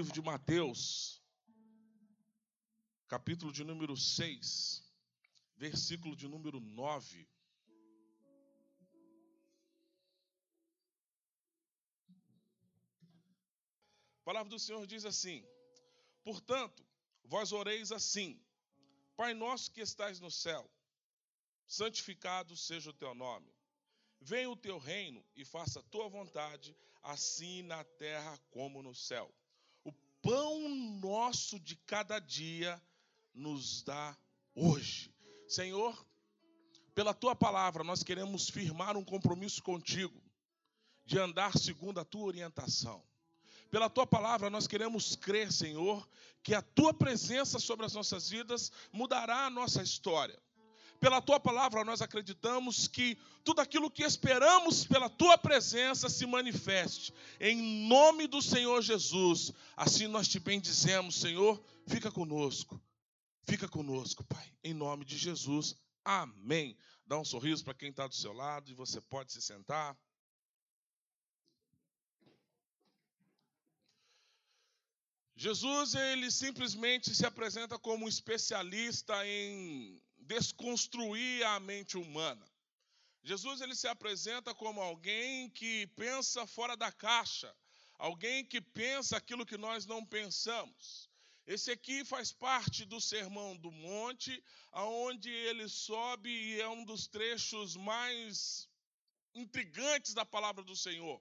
livro de Mateus, capítulo de número 6, versículo de número 9. A palavra do Senhor diz assim: Portanto, vós oreis assim: Pai nosso que estais no céu, santificado seja o teu nome. Venha o teu reino e faça a tua vontade, assim na terra como no céu. Pão nosso de cada dia nos dá hoje. Senhor, pela tua palavra, nós queremos firmar um compromisso contigo de andar segundo a tua orientação. Pela tua palavra, nós queremos crer, Senhor, que a tua presença sobre as nossas vidas mudará a nossa história. Pela tua palavra, nós acreditamos que tudo aquilo que esperamos pela tua presença se manifeste. Em nome do Senhor Jesus. Assim nós te bendizemos, Senhor. Fica conosco. Fica conosco, Pai. Em nome de Jesus. Amém. Dá um sorriso para quem está do seu lado e você pode se sentar. Jesus, ele simplesmente se apresenta como um especialista em desconstruir a mente humana. Jesus ele se apresenta como alguém que pensa fora da caixa, alguém que pensa aquilo que nós não pensamos. Esse aqui faz parte do Sermão do Monte, aonde ele sobe e é um dos trechos mais intrigantes da palavra do Senhor.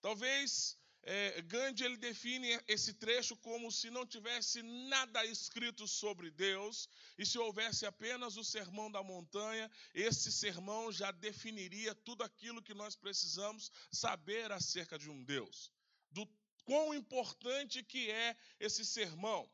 Talvez é, Gandhi ele define esse trecho como se não tivesse nada escrito sobre Deus e se houvesse apenas o sermão da montanha, esse sermão já definiria tudo aquilo que nós precisamos saber acerca de um Deus, do quão importante que é esse sermão.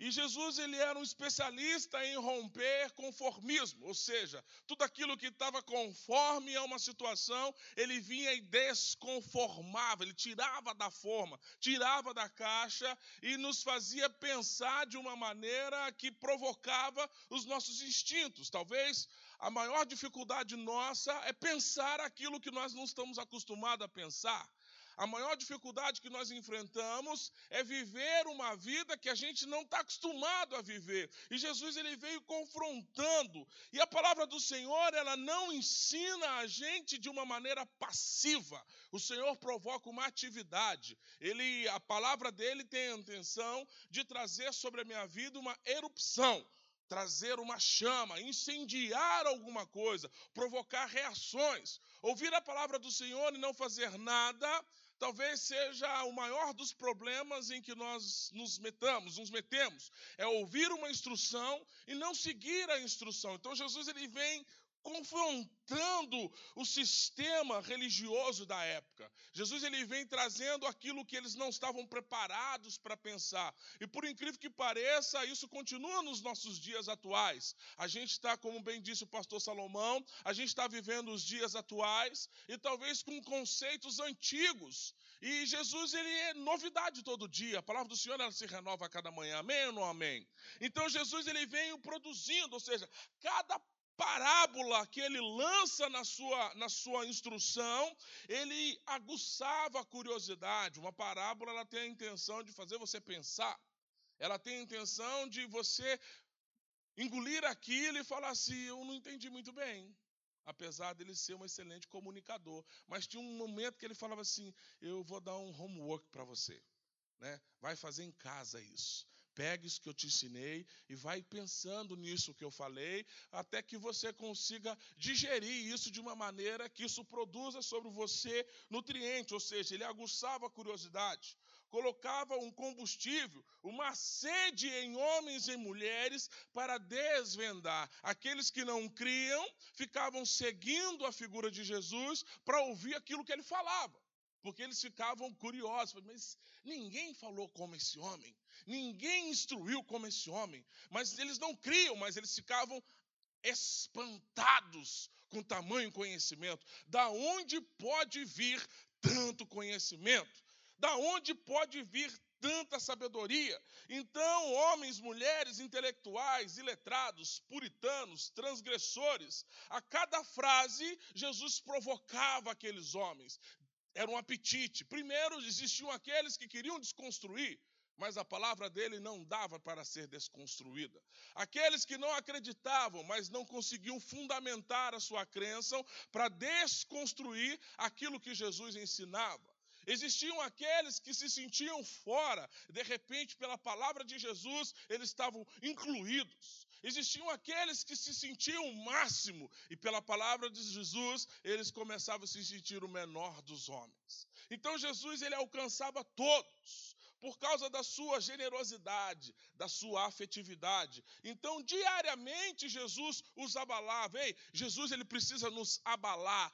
E Jesus ele era um especialista em romper conformismo, ou seja, tudo aquilo que estava conforme a uma situação, ele vinha e desconformava, ele tirava da forma, tirava da caixa e nos fazia pensar de uma maneira que provocava os nossos instintos. Talvez a maior dificuldade nossa é pensar aquilo que nós não estamos acostumados a pensar. A maior dificuldade que nós enfrentamos é viver uma vida que a gente não está acostumado a viver. E Jesus ele veio confrontando. E a palavra do Senhor, ela não ensina a gente de uma maneira passiva. O Senhor provoca uma atividade. Ele, a palavra dele tem a intenção de trazer sobre a minha vida uma erupção trazer uma chama, incendiar alguma coisa, provocar reações. Ouvir a palavra do Senhor e não fazer nada talvez seja o maior dos problemas em que nós nos metamos, nos metemos, é ouvir uma instrução e não seguir a instrução. Então Jesus ele vem confrontando o sistema religioso da época. Jesus ele vem trazendo aquilo que eles não estavam preparados para pensar. E por incrível que pareça, isso continua nos nossos dias atuais. A gente está, como bem disse o pastor Salomão, a gente está vivendo os dias atuais e talvez com conceitos antigos. E Jesus ele é novidade todo dia. A palavra do Senhor ela se renova a cada manhã. Amém ou não amém? Então Jesus ele vem produzindo, ou seja, cada parábola que ele lança na sua, na sua instrução, ele aguçava a curiosidade. Uma parábola ela tem a intenção de fazer você pensar. Ela tem a intenção de você engolir aquilo e falar assim: eu não entendi muito bem. Apesar dele ser um excelente comunicador. Mas tinha um momento que ele falava assim: eu vou dar um homework para você. Né? Vai fazer em casa isso. Pegue isso que eu te ensinei e vai pensando nisso que eu falei, até que você consiga digerir isso de uma maneira que isso produza sobre você nutriente, ou seja, ele aguçava a curiosidade, colocava um combustível, uma sede em homens e mulheres para desvendar. Aqueles que não criam ficavam seguindo a figura de Jesus para ouvir aquilo que ele falava porque eles ficavam curiosos, mas ninguém falou como esse homem, ninguém instruiu como esse homem, mas eles não criam, mas eles ficavam espantados com tamanho conhecimento. Da onde pode vir tanto conhecimento? Da onde pode vir tanta sabedoria? Então, homens, mulheres, intelectuais, iletrados, puritanos, transgressores, a cada frase, Jesus provocava aqueles homens, era um apetite. Primeiro, existiam aqueles que queriam desconstruir, mas a palavra dele não dava para ser desconstruída. Aqueles que não acreditavam, mas não conseguiam fundamentar a sua crença para desconstruir aquilo que Jesus ensinava. Existiam aqueles que se sentiam fora, de repente, pela palavra de Jesus, eles estavam incluídos. Existiam aqueles que se sentiam o máximo, e pela palavra de Jesus, eles começavam a se sentir o menor dos homens. Então Jesus ele alcançava todos por causa da sua generosidade, da sua afetividade. Então, diariamente Jesus os abalava. Ei, Jesus ele precisa nos abalar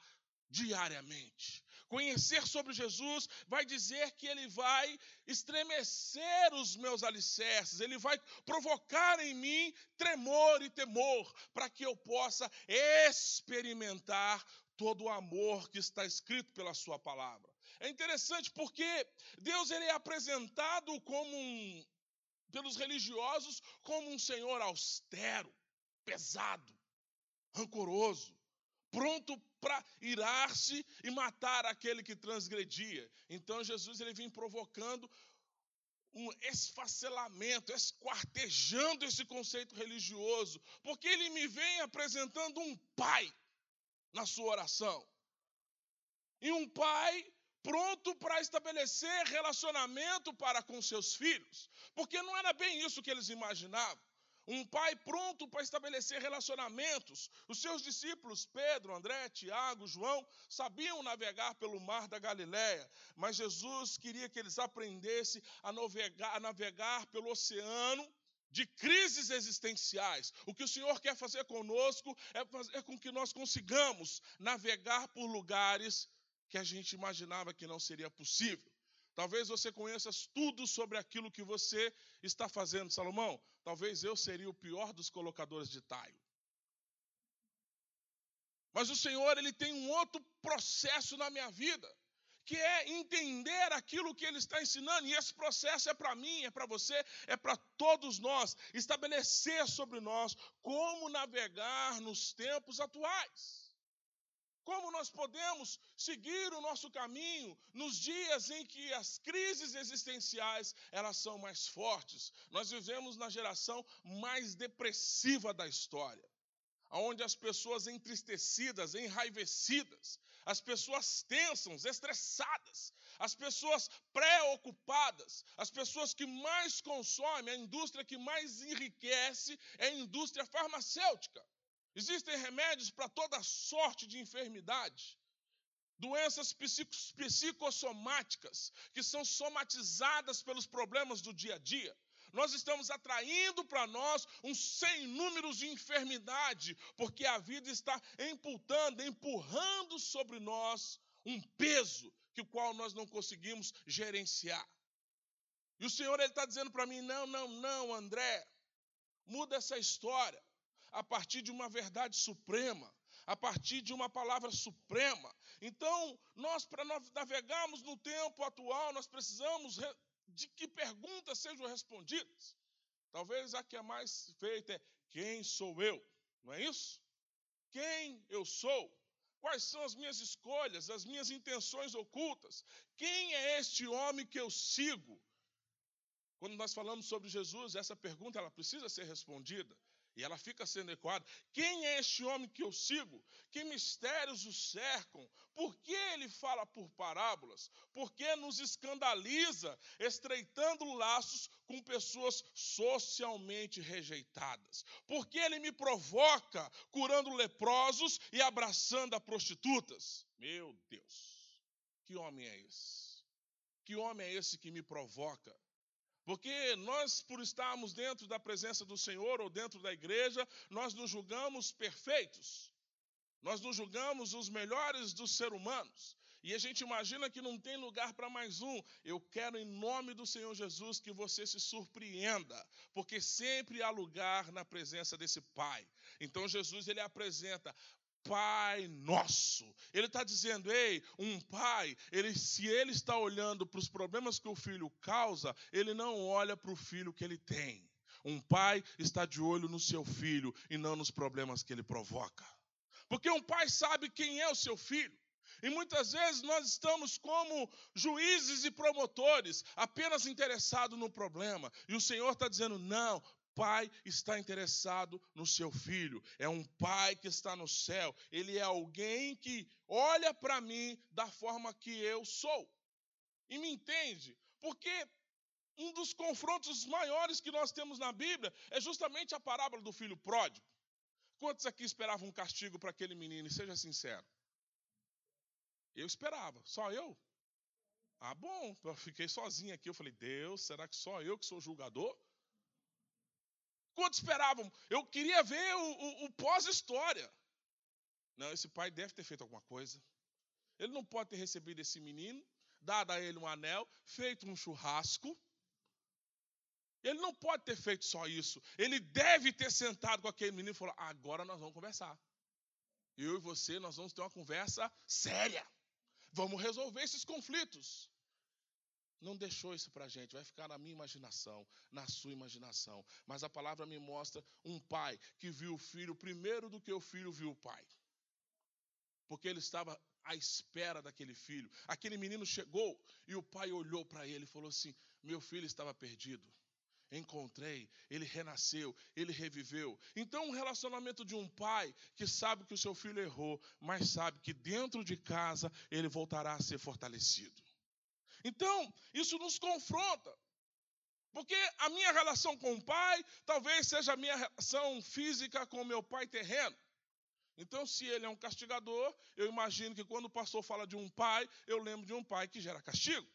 diariamente. Conhecer sobre Jesus vai dizer que ele vai estremecer os meus alicerces, ele vai provocar em mim tremor e temor, para que eu possa experimentar todo o amor que está escrito pela sua palavra. É interessante porque Deus ele é apresentado como um, pelos religiosos como um Senhor austero, pesado, rancoroso, pronto para irar-se e matar aquele que transgredia. Então Jesus ele vem provocando um esfacelamento, esquartejando esse conceito religioso, porque ele me vem apresentando um pai na sua oração. E um pai pronto para estabelecer relacionamento para com seus filhos, porque não era bem isso que eles imaginavam. Um pai pronto para estabelecer relacionamentos. Os seus discípulos, Pedro, André, Tiago, João, sabiam navegar pelo mar da Galiléia, mas Jesus queria que eles aprendessem a navegar, a navegar pelo oceano de crises existenciais. O que o Senhor quer fazer conosco é fazer com que nós consigamos navegar por lugares que a gente imaginava que não seria possível. Talvez você conheça tudo sobre aquilo que você está fazendo, Salomão. Talvez eu seria o pior dos colocadores de taio. Mas o Senhor, ele tem um outro processo na minha vida, que é entender aquilo que ele está ensinando, e esse processo é para mim, é para você, é para todos nós, estabelecer sobre nós como navegar nos tempos atuais. Como nós podemos seguir o nosso caminho nos dias em que as crises existenciais elas são mais fortes? Nós vivemos na geração mais depressiva da história, onde as pessoas entristecidas, enraivecidas, as pessoas tensas, estressadas, as pessoas preocupadas, as pessoas que mais consomem, a indústria que mais enriquece é a indústria farmacêutica. Existem remédios para toda sorte de enfermidade. Doenças psicossomáticas, que são somatizadas pelos problemas do dia a dia. Nós estamos atraindo para nós um sem números de enfermidade, porque a vida está empurrando, empurrando sobre nós um peso que o qual nós não conseguimos gerenciar. E o Senhor ele está dizendo para mim: não, não, não, André, muda essa história a partir de uma verdade suprema, a partir de uma palavra suprema. Então, nós, para navegarmos no tempo atual, nós precisamos de que perguntas sejam respondidas. Talvez a que é mais feita é: quem sou eu? Não é isso? Quem eu sou? Quais são as minhas escolhas, as minhas intenções ocultas? Quem é este homem que eu sigo? Quando nós falamos sobre Jesus, essa pergunta ela precisa ser respondida. E ela fica sendo ecoada. Quem é este homem que eu sigo? Que mistérios o cercam? Por que ele fala por parábolas? Por que nos escandaliza, estreitando laços com pessoas socialmente rejeitadas? Por que ele me provoca, curando leprosos e abraçando a prostitutas? Meu Deus, que homem é esse? Que homem é esse que me provoca? Porque nós, por estarmos dentro da presença do Senhor ou dentro da igreja, nós nos julgamos perfeitos. Nós nos julgamos os melhores dos seres humanos. E a gente imagina que não tem lugar para mais um. Eu quero, em nome do Senhor Jesus, que você se surpreenda, porque sempre há lugar na presença desse Pai. Então Jesus ele apresenta Pai nosso. Ele está dizendo, ei, um pai, ele, se ele está olhando para os problemas que o filho causa, ele não olha para o filho que ele tem. Um pai está de olho no seu filho e não nos problemas que ele provoca. Porque um pai sabe quem é o seu filho. E muitas vezes nós estamos como juízes e promotores, apenas interessados no problema. E o Senhor está dizendo: não, pai está interessado no seu filho, é um pai que está no céu, ele é alguém que olha para mim da forma que eu sou. E me entende? Porque um dos confrontos maiores que nós temos na Bíblia é justamente a parábola do filho pródigo. Quantos aqui esperavam um castigo para aquele menino? E seja sincero. Eu esperava, só eu. Ah, bom, eu fiquei sozinho aqui. Eu falei, Deus, será que só eu que sou julgador? Quantos esperavam? Eu queria ver o, o, o pós-história. Não, esse pai deve ter feito alguma coisa. Ele não pode ter recebido esse menino, dado a ele um anel, feito um churrasco. Ele não pode ter feito só isso. Ele deve ter sentado com aquele menino e falou: agora nós vamos conversar. Eu e você, nós vamos ter uma conversa séria. Vamos resolver esses conflitos não deixou isso para a gente, vai ficar na minha imaginação, na sua imaginação. Mas a palavra me mostra um pai que viu o filho primeiro do que o filho viu o pai. Porque ele estava à espera daquele filho. Aquele menino chegou e o pai olhou para ele e falou assim: Meu filho estava perdido. Encontrei, ele renasceu, ele reviveu. Então, um relacionamento de um pai que sabe que o seu filho errou, mas sabe que dentro de casa ele voltará a ser fortalecido. Então, isso nos confronta. Porque a minha relação com o pai talvez seja a minha relação física com meu pai terreno. Então, se ele é um castigador, eu imagino que quando o pastor fala de um pai, eu lembro de um pai que gera castigo.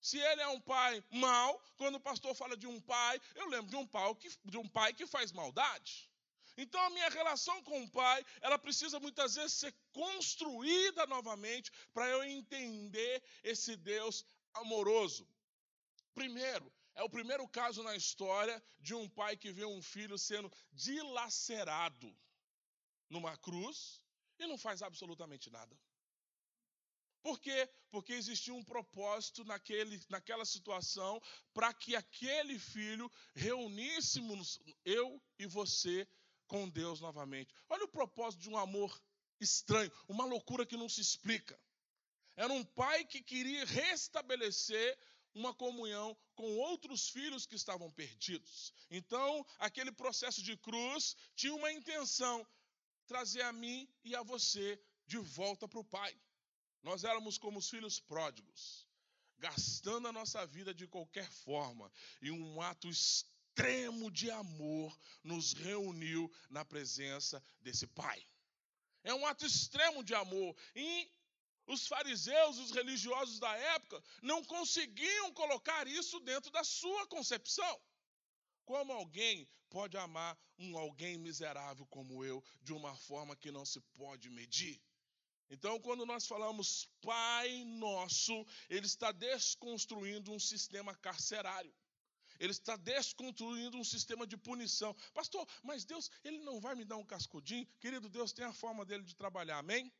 Se ele é um pai mau, quando o pastor fala de um pai, eu lembro de um pai que, de um pai que faz maldade. Então a minha relação com o pai, ela precisa muitas vezes ser construída novamente para eu entender esse Deus amoroso. Primeiro, é o primeiro caso na história de um pai que vê um filho sendo dilacerado numa cruz e não faz absolutamente nada. Por quê? Porque existia um propósito naquele, naquela situação para que aquele filho reuníssemos eu e você com Deus novamente. Olha o propósito de um amor estranho, uma loucura que não se explica. Era um pai que queria restabelecer uma comunhão com outros filhos que estavam perdidos. Então, aquele processo de cruz tinha uma intenção: trazer a mim e a você de volta para o Pai. Nós éramos como os filhos pródigos, gastando a nossa vida de qualquer forma, e um ato estranho extremo de amor nos reuniu na presença desse Pai. É um ato extremo de amor. E os fariseus, os religiosos da época, não conseguiam colocar isso dentro da sua concepção. Como alguém pode amar um alguém miserável como eu de uma forma que não se pode medir? Então, quando nós falamos Pai Nosso, ele está desconstruindo um sistema carcerário. Ele está desconstruindo um sistema de punição. Pastor, mas Deus, ele não vai me dar um cascudinho? Querido, Deus tem a forma dele de trabalhar, amém?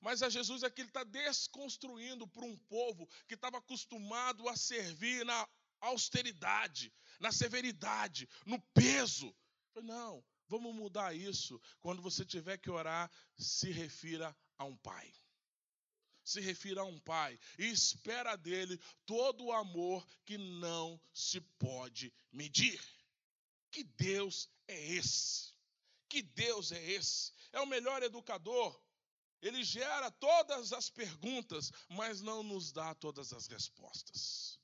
Mas a Jesus é que ele está desconstruindo para um povo que estava acostumado a servir na austeridade, na severidade, no peso. Não, vamos mudar isso. Quando você tiver que orar, se refira a um pai se refira a um pai e espera dele todo o amor que não se pode medir. Que Deus é esse? Que Deus é esse? É o melhor educador. Ele gera todas as perguntas, mas não nos dá todas as respostas.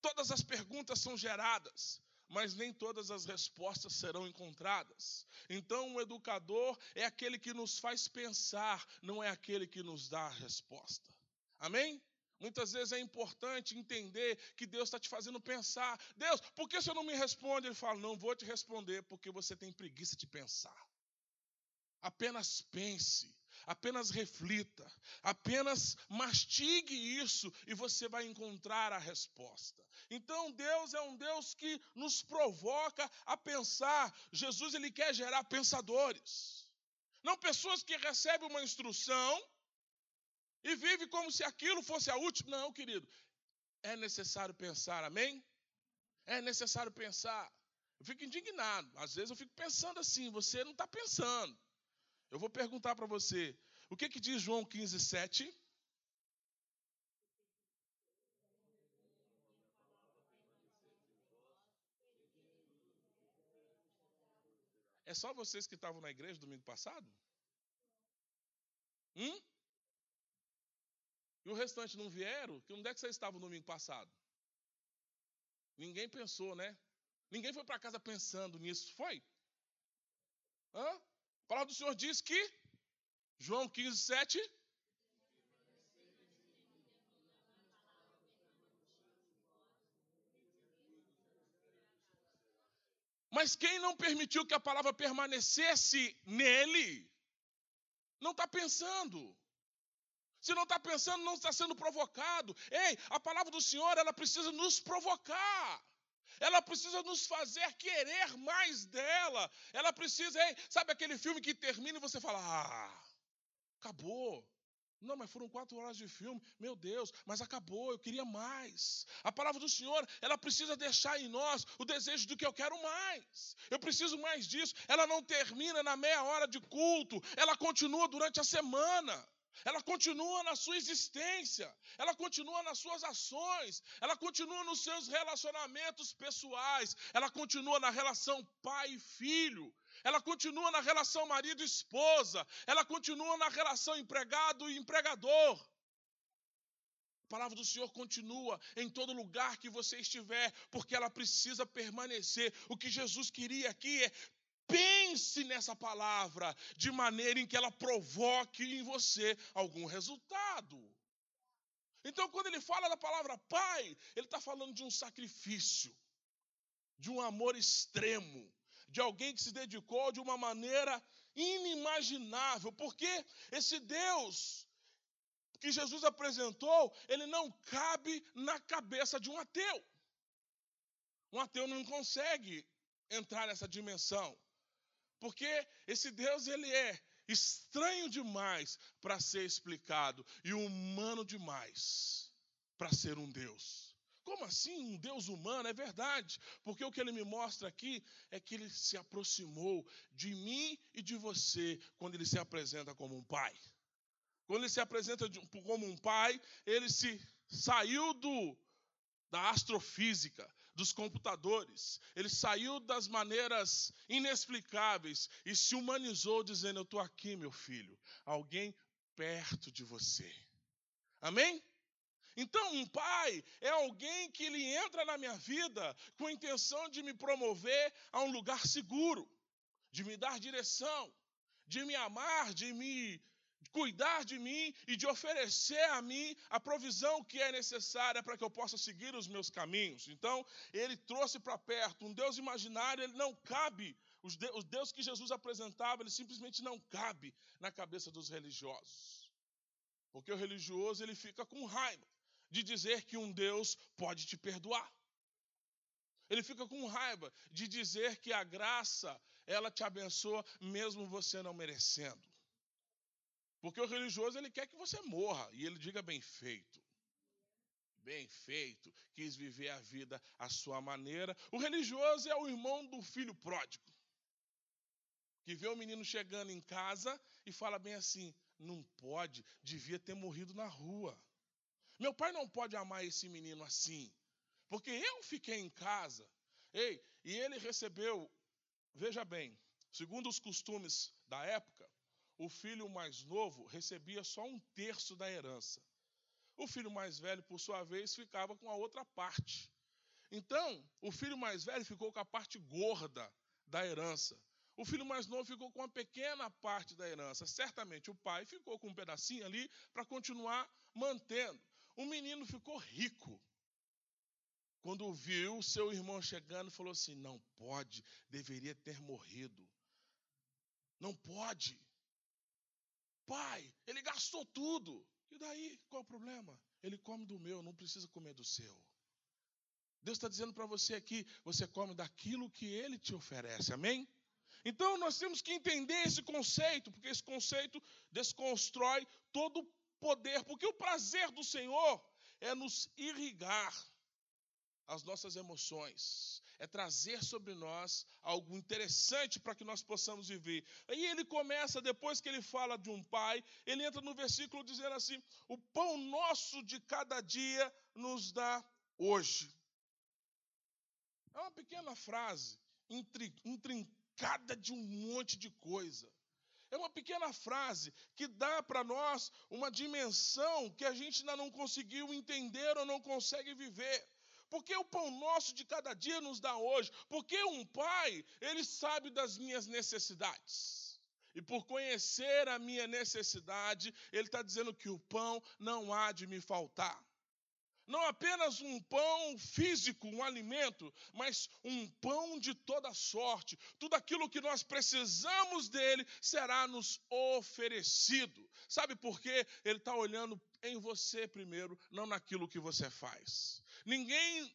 Todas as perguntas são geradas, mas nem todas as respostas serão encontradas. Então, o educador é aquele que nos faz pensar, não é aquele que nos dá a resposta. Amém? Muitas vezes é importante entender que Deus está te fazendo pensar. Deus, por que você não me responde? Ele fala: Não vou te responder porque você tem preguiça de pensar. Apenas pense. Apenas reflita, apenas mastigue isso e você vai encontrar a resposta. Então Deus é um Deus que nos provoca a pensar. Jesus ele quer gerar pensadores. Não pessoas que recebem uma instrução e vivem como se aquilo fosse a última. Não, querido. É necessário pensar, amém? É necessário pensar. Eu fico indignado. Às vezes eu fico pensando assim, você não está pensando. Eu vou perguntar para você, o que, que diz João 15, 7? É só vocês que estavam na igreja domingo passado? Hum? E o restante não vieram? Onde é que vocês estavam domingo passado? Ninguém pensou, né? Ninguém foi para casa pensando nisso, foi? Hã? A palavra do Senhor diz que, João 15, 7. Mas quem não permitiu que a palavra permanecesse nele, não está pensando. Se não está pensando, não está sendo provocado. Ei, a palavra do Senhor, ela precisa nos provocar. Ela precisa nos fazer querer mais dela. Ela precisa, ei, sabe aquele filme que termina e você fala: ah, acabou. Não, mas foram quatro horas de filme. Meu Deus, mas acabou, eu queria mais. A palavra do Senhor, ela precisa deixar em nós o desejo do que eu quero mais. Eu preciso mais disso. Ela não termina na meia hora de culto, ela continua durante a semana ela continua na sua existência, ela continua nas suas ações, ela continua nos seus relacionamentos pessoais, ela continua na relação pai e filho, ela continua na relação marido esposa, ela continua na relação empregado e empregador. A palavra do Senhor continua em todo lugar que você estiver, porque ela precisa permanecer. O que Jesus queria aqui é Pense nessa palavra de maneira em que ela provoque em você algum resultado. Então, quando ele fala da palavra pai, ele está falando de um sacrifício, de um amor extremo, de alguém que se dedicou de uma maneira inimaginável, porque esse Deus que Jesus apresentou, ele não cabe na cabeça de um ateu. Um ateu não consegue entrar nessa dimensão. Porque esse Deus ele é estranho demais para ser explicado e humano demais para ser um Deus. Como assim um Deus humano? É verdade, porque o que ele me mostra aqui é que ele se aproximou de mim e de você quando ele se apresenta como um pai. Quando ele se apresenta como um pai, ele se saiu do da astrofísica, dos computadores. Ele saiu das maneiras inexplicáveis e se humanizou, dizendo: Eu estou aqui, meu filho, alguém perto de você. Amém? Então, um pai é alguém que ele entra na minha vida com a intenção de me promover a um lugar seguro, de me dar direção, de me amar, de me cuidar de mim e de oferecer a mim a provisão que é necessária para que eu possa seguir os meus caminhos. Então, ele trouxe para perto um Deus imaginário, ele não cabe, os Deus que Jesus apresentava, ele simplesmente não cabe na cabeça dos religiosos. Porque o religioso, ele fica com raiva de dizer que um Deus pode te perdoar. Ele fica com raiva de dizer que a graça, ela te abençoa mesmo você não merecendo. Porque o religioso ele quer que você morra e ele diga bem feito. Bem feito, quis viver a vida à sua maneira. O religioso é o irmão do filho pródigo, que vê o menino chegando em casa e fala bem assim: não pode, devia ter morrido na rua. Meu pai não pode amar esse menino assim, porque eu fiquei em casa. Ei, e ele recebeu, veja bem, segundo os costumes da época, o filho mais novo recebia só um terço da herança. O filho mais velho, por sua vez, ficava com a outra parte. Então, o filho mais velho ficou com a parte gorda da herança. O filho mais novo ficou com uma pequena parte da herança. Certamente o pai ficou com um pedacinho ali para continuar mantendo. O menino ficou rico. Quando viu seu irmão chegando, falou assim: Não pode, deveria ter morrido. Não pode. Pai, ele gastou tudo. E daí, qual o problema? Ele come do meu, não precisa comer do seu. Deus está dizendo para você aqui: você come daquilo que ele te oferece, amém? Então nós temos que entender esse conceito, porque esse conceito desconstrói todo o poder, porque o prazer do Senhor é nos irrigar. As nossas emoções, é trazer sobre nós algo interessante para que nós possamos viver. Aí ele começa, depois que ele fala de um pai, ele entra no versículo dizendo assim: O pão nosso de cada dia nos dá hoje. É uma pequena frase, intrincada de um monte de coisa. É uma pequena frase que dá para nós uma dimensão que a gente ainda não conseguiu entender ou não consegue viver. Porque o pão nosso de cada dia nos dá hoje. Porque um pai, ele sabe das minhas necessidades. E por conhecer a minha necessidade, ele está dizendo que o pão não há de me faltar. Não apenas um pão físico, um alimento, mas um pão de toda sorte. Tudo aquilo que nós precisamos dele será nos oferecido. Sabe por quê? Ele está olhando em você primeiro, não naquilo que você faz. Ninguém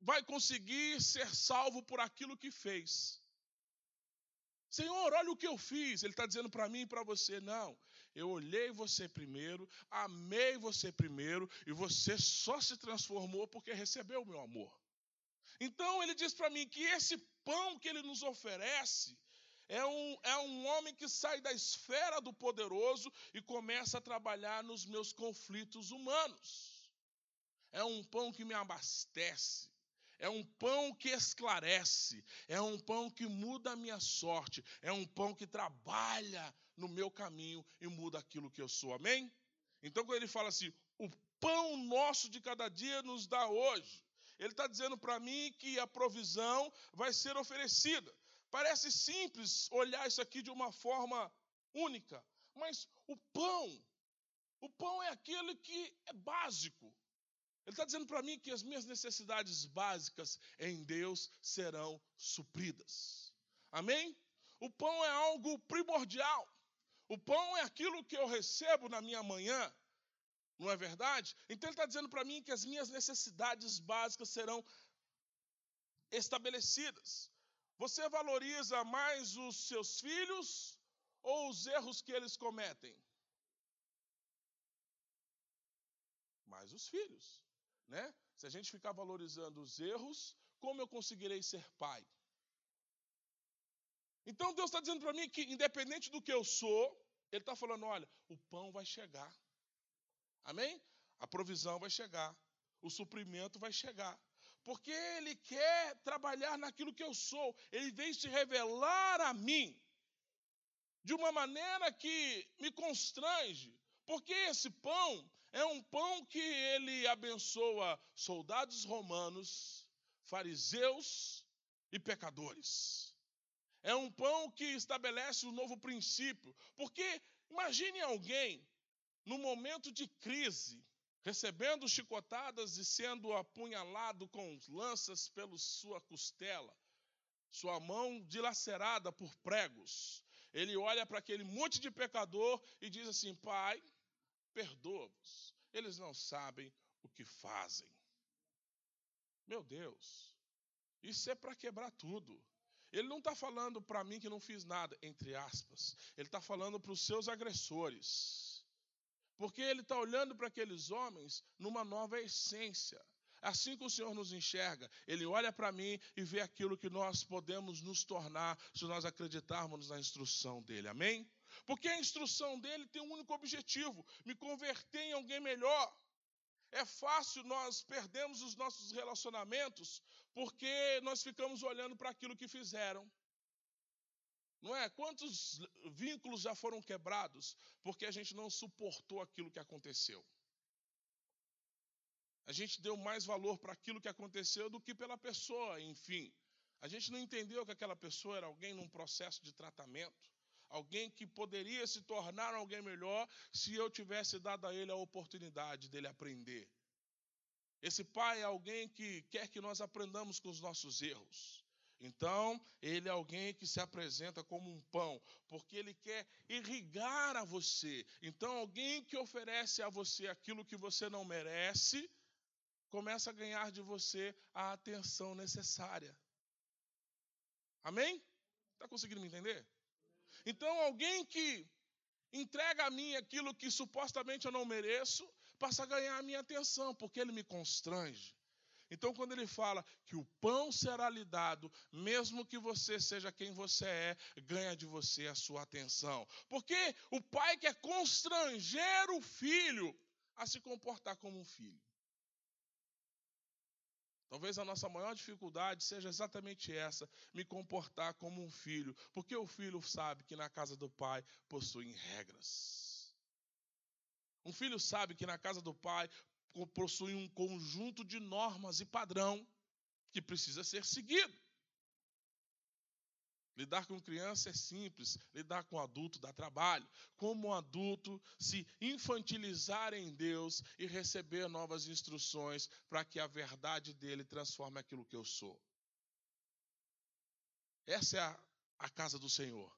vai conseguir ser salvo por aquilo que fez. Senhor, olha o que eu fiz. Ele está dizendo para mim e para você: não, eu olhei você primeiro, amei você primeiro, e você só se transformou porque recebeu o meu amor. Então ele diz para mim que esse pão que ele nos oferece é um, é um homem que sai da esfera do poderoso e começa a trabalhar nos meus conflitos humanos. É um pão que me abastece. É um pão que esclarece, é um pão que muda a minha sorte, é um pão que trabalha no meu caminho e muda aquilo que eu sou. Amém? Então, quando ele fala assim, o pão nosso de cada dia nos dá hoje, ele está dizendo para mim que a provisão vai ser oferecida. Parece simples olhar isso aqui de uma forma única, mas o pão, o pão é aquele que é básico. Ele está dizendo para mim que as minhas necessidades básicas em Deus serão supridas. Amém? O pão é algo primordial. O pão é aquilo que eu recebo na minha manhã. Não é verdade? Então ele está dizendo para mim que as minhas necessidades básicas serão estabelecidas. Você valoriza mais os seus filhos ou os erros que eles cometem? Mais os filhos né? Se a gente ficar valorizando os erros, como eu conseguirei ser pai? Então Deus está dizendo para mim que, independente do que eu sou, Ele está falando: olha, o pão vai chegar. Amém? A provisão vai chegar. O suprimento vai chegar. Porque Ele quer trabalhar naquilo que eu sou. Ele vem se revelar a mim de uma maneira que me constrange. Porque esse pão é um pão que ele abençoa soldados romanos, fariseus e pecadores. É um pão que estabelece um novo princípio. Porque imagine alguém, no momento de crise, recebendo chicotadas e sendo apunhalado com lanças pela sua costela, sua mão dilacerada por pregos. Ele olha para aquele monte de pecador e diz assim: Pai, perdoa-os, eles não sabem o que fazem. Meu Deus, isso é para quebrar tudo. Ele não está falando para mim que não fiz nada, entre aspas. Ele está falando para os seus agressores. Porque ele está olhando para aqueles homens numa nova essência. Assim que o Senhor nos enxerga, Ele olha para mim e vê aquilo que nós podemos nos tornar se nós acreditarmos na instrução dEle. Amém? Porque a instrução dele tem um único objetivo: me converter em alguém melhor. É fácil nós perdermos os nossos relacionamentos porque nós ficamos olhando para aquilo que fizeram. Não é? Quantos vínculos já foram quebrados porque a gente não suportou aquilo que aconteceu? A gente deu mais valor para aquilo que aconteceu do que pela pessoa, enfim. A gente não entendeu que aquela pessoa era alguém num processo de tratamento alguém que poderia se tornar alguém melhor se eu tivesse dado a ele a oportunidade dele aprender. Esse pai é alguém que quer que nós aprendamos com os nossos erros. Então, ele é alguém que se apresenta como um pão, porque ele quer irrigar a você. Então, alguém que oferece a você aquilo que você não merece, começa a ganhar de você a atenção necessária. Amém? Está conseguindo me entender? Então, alguém que entrega a mim aquilo que supostamente eu não mereço, passa a ganhar a minha atenção, porque ele me constrange. Então, quando ele fala que o pão será lhe dado, mesmo que você seja quem você é, ganha de você a sua atenção. Porque o pai quer constranger o filho a se comportar como um filho. Talvez a nossa maior dificuldade seja exatamente essa: me comportar como um filho. Porque o filho sabe que na casa do pai possuem regras. Um filho sabe que na casa do pai possui um conjunto de normas e padrão que precisa ser seguido. Lidar com criança é simples, lidar com adulto dá trabalho. Como um adulto se infantilizar em Deus e receber novas instruções para que a verdade dele transforme aquilo que eu sou. Essa é a, a casa do Senhor.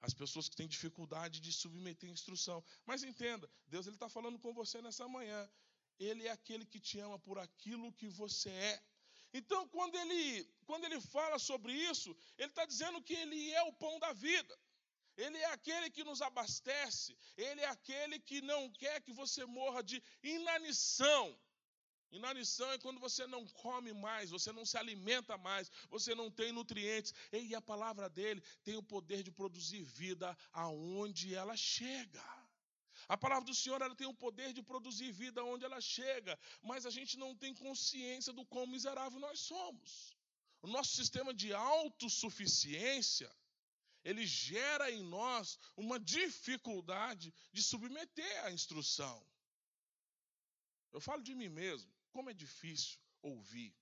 As pessoas que têm dificuldade de submeter instrução. Mas entenda, Deus está falando com você nessa manhã. Ele é aquele que te ama por aquilo que você é. Então, quando ele, quando ele fala sobre isso, ele está dizendo que ele é o pão da vida. Ele é aquele que nos abastece. Ele é aquele que não quer que você morra de inanição. Inanição é quando você não come mais, você não se alimenta mais, você não tem nutrientes. E a palavra dele tem o poder de produzir vida aonde ela chega. A palavra do Senhor ela tem o poder de produzir vida onde ela chega, mas a gente não tem consciência do quão miserável nós somos. O nosso sistema de autossuficiência, ele gera em nós uma dificuldade de submeter à instrução. Eu falo de mim mesmo, como é difícil ouvir,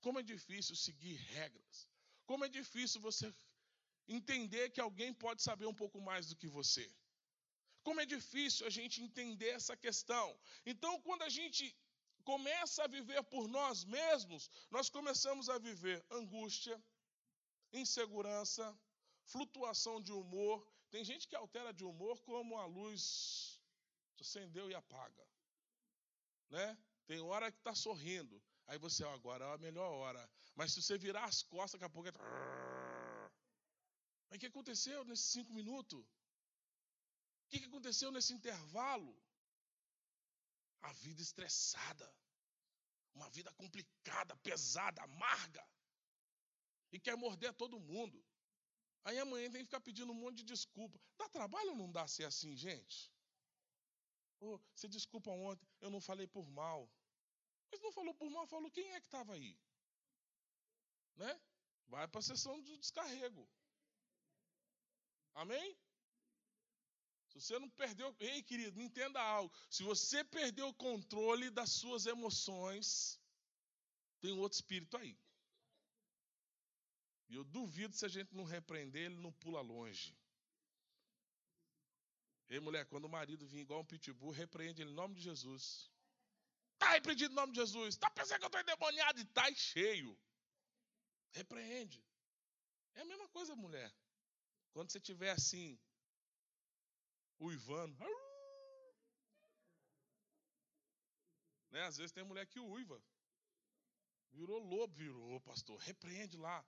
como é difícil seguir regras, como é difícil você entender que alguém pode saber um pouco mais do que você. Como é difícil a gente entender essa questão. Então, quando a gente começa a viver por nós mesmos, nós começamos a viver angústia, insegurança, flutuação de humor. Tem gente que altera de humor como a luz acendeu e apaga. Né? Tem hora que está sorrindo. Aí você, ó, agora é a melhor hora. Mas se você virar as costas, daqui a pouco é. Mas o que aconteceu nesses cinco minutos? O que aconteceu nesse intervalo? A vida estressada, uma vida complicada, pesada, amarga, e quer morder todo mundo. Aí amanhã que ficar pedindo um monte de desculpa. Dá trabalho ou não dá ser assim, gente? Oh, você desculpa ontem, eu não falei por mal. Mas não falou por mal, falou quem é que estava aí? Né? Vai para a sessão do descarrego. Amém? Se você não perdeu, ei querido, me entenda algo. Se você perdeu o controle das suas emoções, tem um outro espírito aí. E eu duvido se a gente não repreender, ele não pula longe. Ei, mulher, quando o marido vir igual um pitbull, repreende ele em nome de Jesus. Está repreendido em nome de Jesus. Está pensando que eu estou endemoniado e está cheio. Repreende. É a mesma coisa, mulher. Quando você estiver assim, uivando. Né? Às vezes tem mulher que uiva. Virou lobo, virou, pastor. Repreende lá.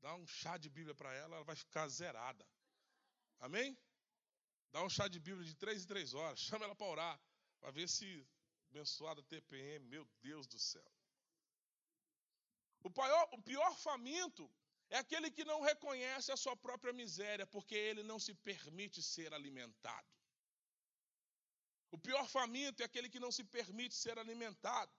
Dá um chá de Bíblia para ela, ela vai ficar zerada. Amém? Dá um chá de Bíblia de três em três horas. Chama ela para orar. Para ver se abençoada TPM, meu Deus do céu. O pior, o pior faminto é aquele que não reconhece a sua própria miséria, porque ele não se permite ser alimentado. O pior faminto é aquele que não se permite ser alimentado.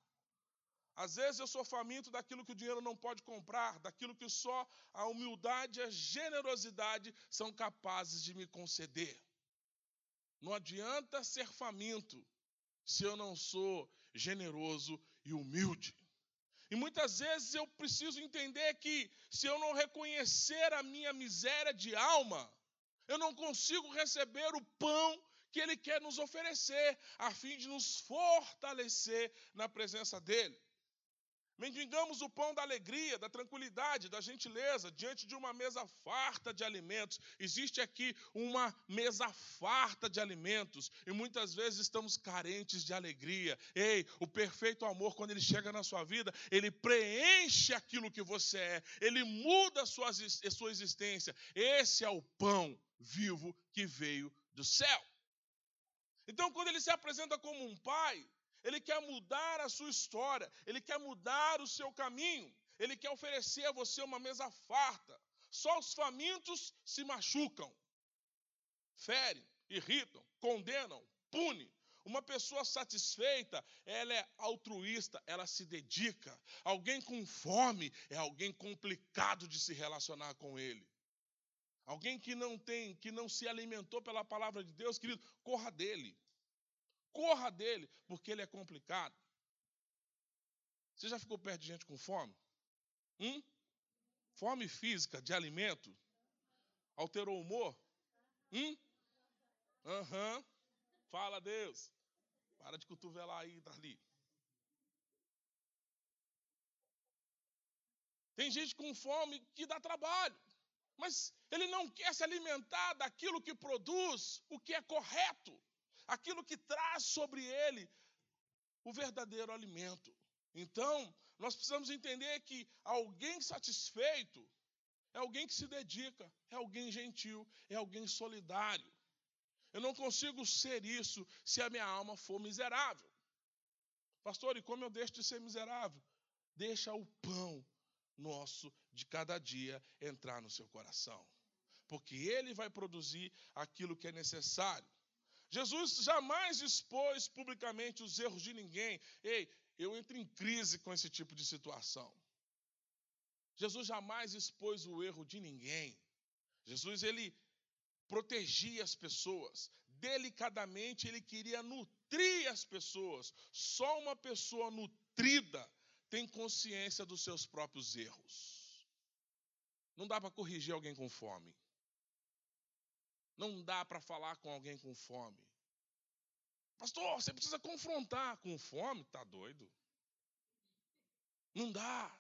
Às vezes eu sou faminto daquilo que o dinheiro não pode comprar, daquilo que só a humildade e a generosidade são capazes de me conceder. Não adianta ser faminto se eu não sou generoso e humilde. E muitas vezes eu preciso entender que se eu não reconhecer a minha miséria de alma, eu não consigo receber o pão que Ele quer nos oferecer, a fim de nos fortalecer na presença dEle. Mendigamos o pão da alegria, da tranquilidade, da gentileza, diante de uma mesa farta de alimentos. Existe aqui uma mesa farta de alimentos e muitas vezes estamos carentes de alegria. Ei, o perfeito amor, quando ele chega na sua vida, ele preenche aquilo que você é, ele muda a sua, a sua existência. Esse é o pão vivo que veio do céu. Então, quando ele se apresenta como um pai, Ele quer mudar a sua história, ele quer mudar o seu caminho, ele quer oferecer a você uma mesa farta. Só os famintos se machucam, ferem, irritam, condenam, punem. Uma pessoa satisfeita, ela é altruísta, ela se dedica. Alguém com fome é alguém complicado de se relacionar com ele. Alguém que não tem, que não se alimentou pela palavra de Deus, querido, corra dele. Corra dele, porque ele é complicado. Você já ficou perto de gente com fome? Hum? Fome física de alimento? Alterou o humor? Hum? Aham. Uhum. Fala, Deus. Para de cotovelar aí, Darli. Tem gente com fome que dá trabalho, mas ele não quer se alimentar daquilo que produz o que é correto, aquilo que traz sobre ele o verdadeiro alimento. Então, nós precisamos entender que alguém satisfeito é alguém que se dedica, é alguém gentil, é alguém solidário. Eu não consigo ser isso se a minha alma for miserável. Pastor, e como eu deixo de ser miserável? Deixa o pão nosso de cada dia entrar no seu coração. Porque ele vai produzir aquilo que é necessário. Jesus jamais expôs publicamente os erros de ninguém. Ei, eu entro em crise com esse tipo de situação. Jesus jamais expôs o erro de ninguém. Jesus ele protegia as pessoas. Delicadamente, ele queria nutrir as pessoas. Só uma pessoa nutrida tem consciência dos seus próprios erros. Não dá para corrigir alguém com fome. Não dá para falar com alguém com fome. Pastor, você precisa confrontar com fome? Tá doido? Não dá.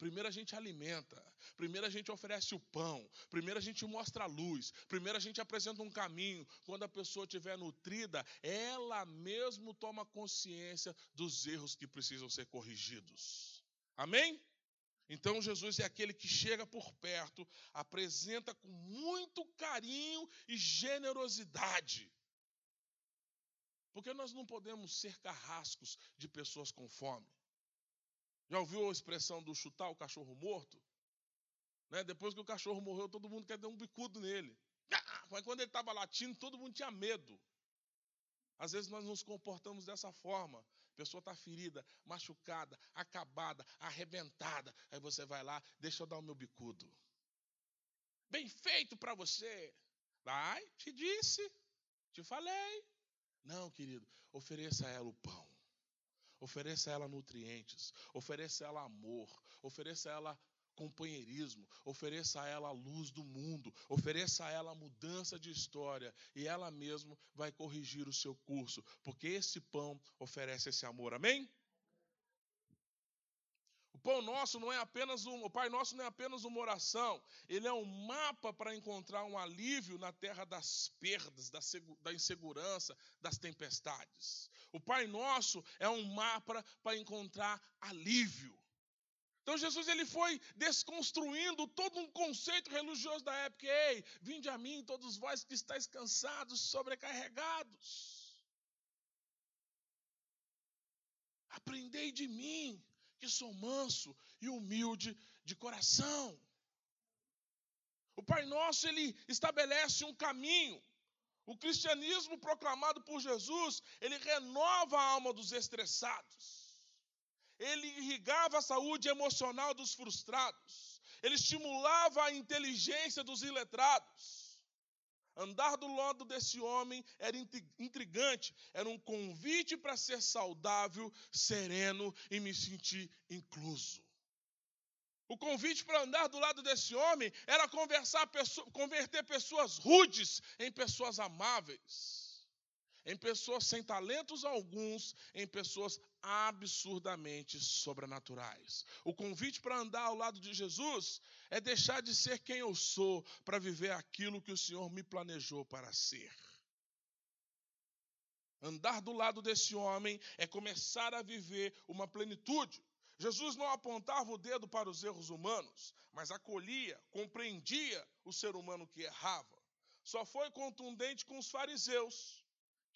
Primeiro a gente alimenta, primeiro a gente oferece o pão, primeiro a gente mostra a luz, primeiro a gente apresenta um caminho. Quando a pessoa estiver nutrida, ela mesmo toma consciência dos erros que precisam ser corrigidos. Amém? Então Jesus é aquele que chega por perto, apresenta com muito carinho e generosidade. Porque nós não podemos ser carrascos de pessoas com fome. Já ouviu a expressão do chutar o cachorro morto? Né? Depois que o cachorro morreu, todo mundo quer dar um bicudo nele. Ah, mas quando ele estava latindo, todo mundo tinha medo. Às vezes nós nos comportamos dessa forma. A pessoa está ferida, machucada, acabada, arrebentada. Aí você vai lá, deixa eu dar o meu bicudo. Bem feito para você. Vai, te disse, te falei. Não, querido, ofereça a ela o pão. Ofereça a ela nutrientes, ofereça a ela amor, ofereça a ela companheirismo, ofereça a ela a luz do mundo, ofereça a ela a mudança de história e ela mesma vai corrigir o seu curso, porque esse pão oferece esse amor. Amém? O pão nosso não é apenas um, o Pai nosso não é apenas uma oração, ele é um mapa para encontrar um alívio na terra das perdas, da, da insegurança, das tempestades. O Pai nosso é um mapa para encontrar alívio. Então Jesus ele foi desconstruindo todo um conceito religioso da época. Ei, vinde a mim todos vós que estáis cansados, sobrecarregados. Aprendei de mim, que sou manso e humilde de coração. O Pai Nosso, ele estabelece um caminho. O cristianismo proclamado por Jesus, ele renova a alma dos estressados. Ele irrigava a saúde emocional dos frustrados. Ele estimulava a inteligência dos iletrados. Andar do lado desse homem era intrigante, era um convite para ser saudável, sereno e me sentir incluso. O convite para andar do lado desse homem era conversar, converter pessoas rudes em pessoas amáveis em pessoas sem talentos alguns, em pessoas absurdamente sobrenaturais. O convite para andar ao lado de Jesus é deixar de ser quem eu sou para viver aquilo que o Senhor me planejou para ser. Andar do lado desse homem é começar a viver uma plenitude. Jesus não apontava o dedo para os erros humanos, mas acolhia, compreendia o ser humano que errava. Só foi contundente com os fariseus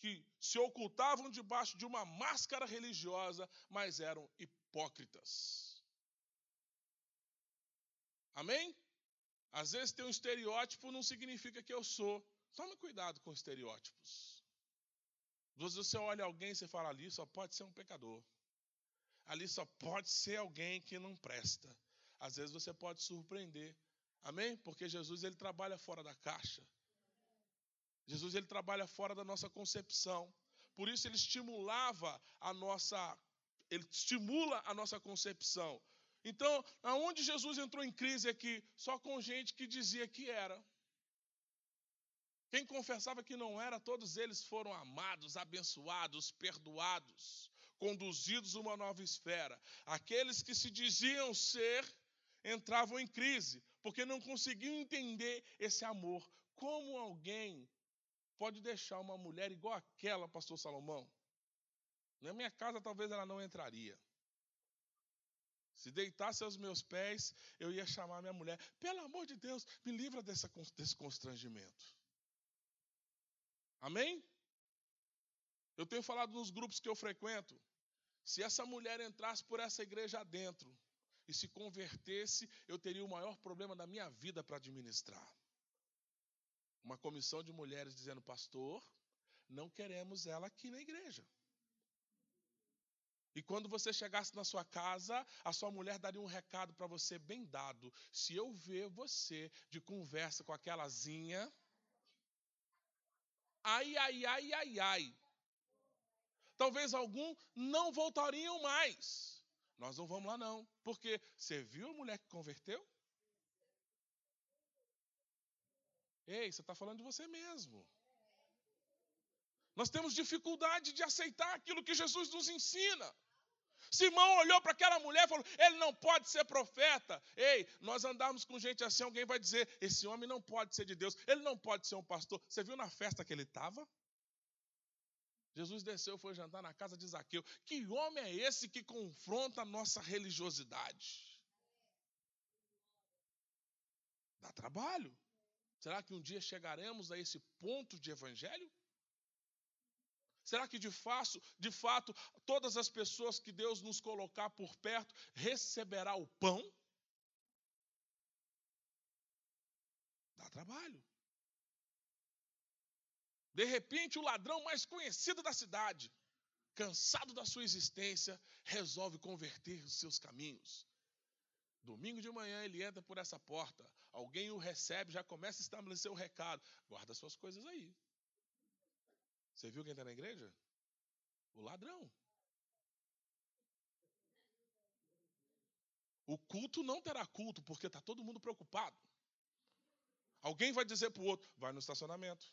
que se ocultavam debaixo de uma máscara religiosa, mas eram hipócritas. Amém? Às vezes ter um estereótipo não significa que eu sou. Tome cuidado com estereótipos. Às vezes você olha alguém e você fala, ali só pode ser um pecador. Ali só pode ser alguém que não presta. Às vezes você pode surpreender. Amém? Porque Jesus ele trabalha fora da caixa. Jesus ele trabalha fora da nossa concepção. Por isso ele estimulava a nossa ele estimula a nossa concepção. Então, aonde Jesus entrou em crise aqui? Só com gente que dizia que era. Quem confessava que não era, todos eles foram amados, abençoados, perdoados, conduzidos a uma nova esfera. Aqueles que se diziam ser entravam em crise, porque não conseguiam entender esse amor. Como alguém pode deixar uma mulher igual aquela, pastor Salomão? Na minha casa, talvez ela não entraria. Se deitasse aos meus pés, eu ia chamar minha mulher. Pelo amor de Deus, me livra dessa, desse constrangimento. Amém? Eu tenho falado nos grupos que eu frequento. Se essa mulher entrasse por essa igreja adentro e se convertesse, eu teria o maior problema da minha vida para administrar. Uma comissão de mulheres dizendo, pastor, não queremos ela aqui na igreja. E quando você chegasse na sua casa, a sua mulher daria um recado para você bem dado. Se eu ver você de conversa com aquelazinha, ai, ai, ai, ai, ai. Talvez algum não voltariam mais. Nós não vamos lá não, porque você viu a mulher que converteu? Ei, você está falando de você mesmo. Nós temos dificuldade de aceitar aquilo que Jesus nos ensina. Simão olhou para aquela mulher e falou: Ele não pode ser profeta. Ei, nós andamos com gente assim, alguém vai dizer: Esse homem não pode ser de Deus, ele não pode ser um pastor. Você viu na festa que ele estava? Jesus desceu, foi jantar na casa de Zaqueu. Que homem é esse que confronta a nossa religiosidade? Dá trabalho. Será que um dia chegaremos a esse ponto de evangelho? Será que de fato, de fato, todas as pessoas que Deus nos colocar por perto receberá o pão? Dá trabalho. De repente, o ladrão mais conhecido da cidade, cansado da sua existência, resolve converter os seus caminhos. Domingo de manhã ele entra por essa porta, alguém o recebe, já começa a estabelecer o recado: guarda suas coisas aí. Você viu quem está na igreja? O ladrão. O culto não terá culto, porque está todo mundo preocupado. Alguém vai dizer para o outro: vai no estacionamento.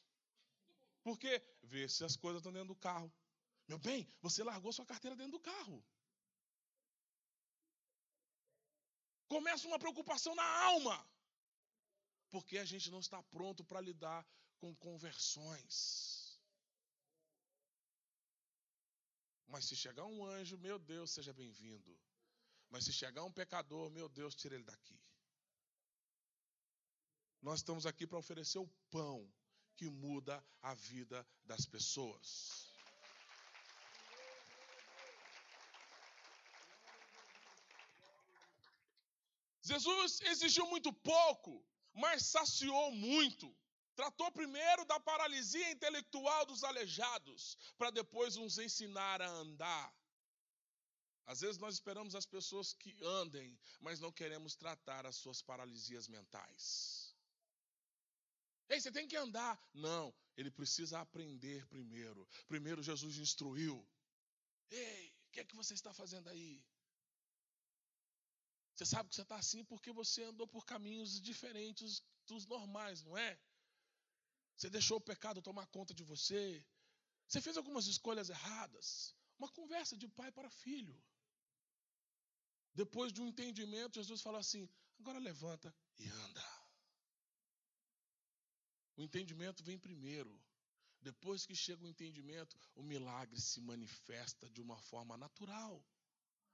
Por quê? Vê se as coisas estão dentro do carro. Meu bem, você largou sua carteira dentro do carro. Começa uma preocupação na alma. Porque a gente não está pronto para lidar com conversões. Mas se chegar um anjo, meu Deus, seja bem-vindo. Mas se chegar um pecador, meu Deus, tira ele daqui. Nós estamos aqui para oferecer o pão que muda a vida das pessoas. Jesus exigiu muito pouco, mas saciou muito. Tratou primeiro da paralisia intelectual dos aleijados, para depois nos ensinar a andar. Às vezes nós esperamos as pessoas que andem, mas não queremos tratar as suas paralisias mentais. Ei, você tem que andar. Não, ele precisa aprender primeiro. Primeiro Jesus instruiu. Ei, o que é que você está fazendo aí? Você sabe que você está assim porque você andou por caminhos diferentes dos normais, não é? Você deixou o pecado tomar conta de você. Você fez algumas escolhas erradas. Uma conversa de pai para filho. Depois de um entendimento, Jesus fala assim: agora levanta e anda. O entendimento vem primeiro. Depois que chega o entendimento, o milagre se manifesta de uma forma natural.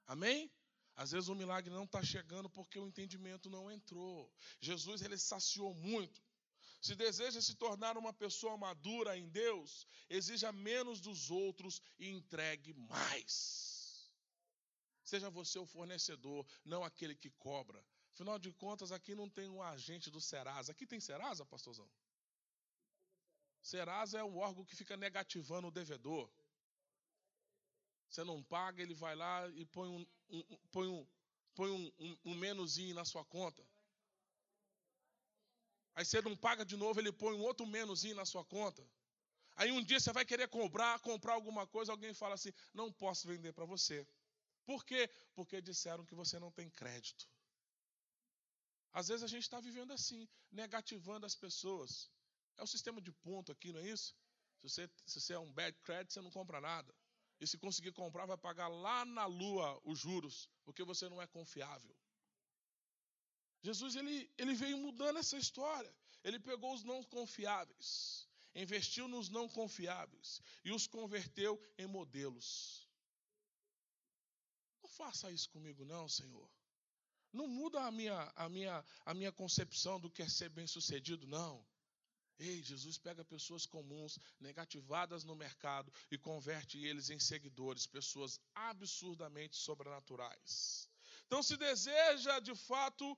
Amém? Às vezes o milagre não está chegando porque o entendimento não entrou. Jesus ele saciou muito. Se deseja se tornar uma pessoa madura em Deus, exija menos dos outros e entregue mais. Seja você o fornecedor, não aquele que cobra. Afinal de contas, aqui não tem um agente do Serasa. Aqui tem Serasa, pastorzão? Serasa é um órgão que fica negativando o devedor. Você não paga, ele vai lá e põe um, um põe um, põe um, um, um na sua conta. Aí você não paga de novo, ele põe um outro menuzinho na sua conta. Aí um dia você vai querer comprar, comprar alguma coisa, alguém fala assim: não posso vender para você. Por quê? Porque disseram que você não tem crédito. Às vezes a gente está vivendo assim, negativando as pessoas. É o sistema de ponto aqui, não é isso? Se você, se você é um bad credit, você não compra nada. E se conseguir comprar, vai pagar lá na lua os juros, porque você não é confiável. Jesus ele, ele veio mudando essa história. Ele pegou os não confiáveis, investiu nos não confiáveis e os converteu em modelos. Não faça isso comigo, não, Senhor. Não muda a minha, a minha, a minha concepção do que é ser bem-sucedido, não. Ei, Jesus pega pessoas comuns, negativadas no mercado e converte eles em seguidores, pessoas absurdamente sobrenaturais. Então, se deseja de fato,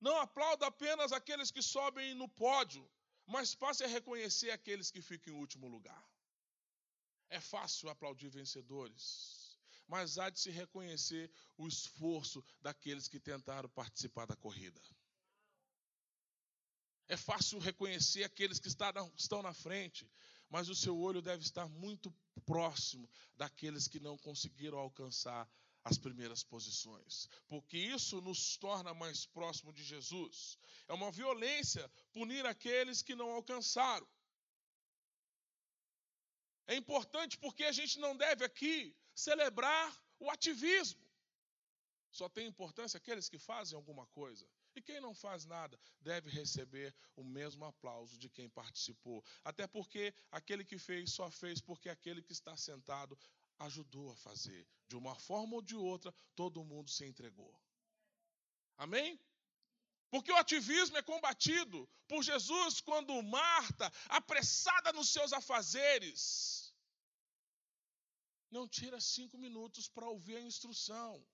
não aplauda apenas aqueles que sobem no pódio, mas passe a reconhecer aqueles que ficam em último lugar. É fácil aplaudir vencedores, mas há de se reconhecer o esforço daqueles que tentaram participar da corrida. É fácil reconhecer aqueles que estão na frente, mas o seu olho deve estar muito próximo daqueles que não conseguiram alcançar as primeiras posições, porque isso nos torna mais próximo de Jesus. É uma violência punir aqueles que não alcançaram. É importante porque a gente não deve aqui celebrar o ativismo. Só tem importância aqueles que fazem alguma coisa. E quem não faz nada deve receber o mesmo aplauso de quem participou. Até porque aquele que fez só fez porque aquele que está sentado ajudou a fazer. De uma forma ou de outra, todo mundo se entregou. Amém? Porque o ativismo é combatido por Jesus quando Marta, apressada nos seus afazeres, não tira cinco minutos para ouvir a instrução.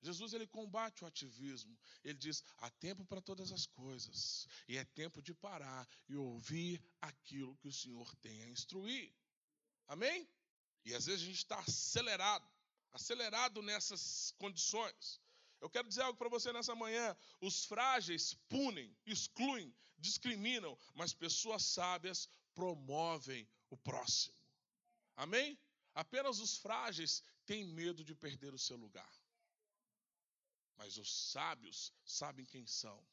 Jesus ele combate o ativismo. Ele diz: há tempo para todas as coisas, e é tempo de parar e ouvir aquilo que o Senhor tem a instruir. Amém? E às vezes a gente está acelerado, acelerado nessas condições. Eu quero dizer algo para você nessa manhã: os frágeis punem, excluem, discriminam, mas pessoas sábias promovem o próximo. Amém? Apenas os frágeis têm medo de perder o seu lugar. Mas os sábios sabem quem são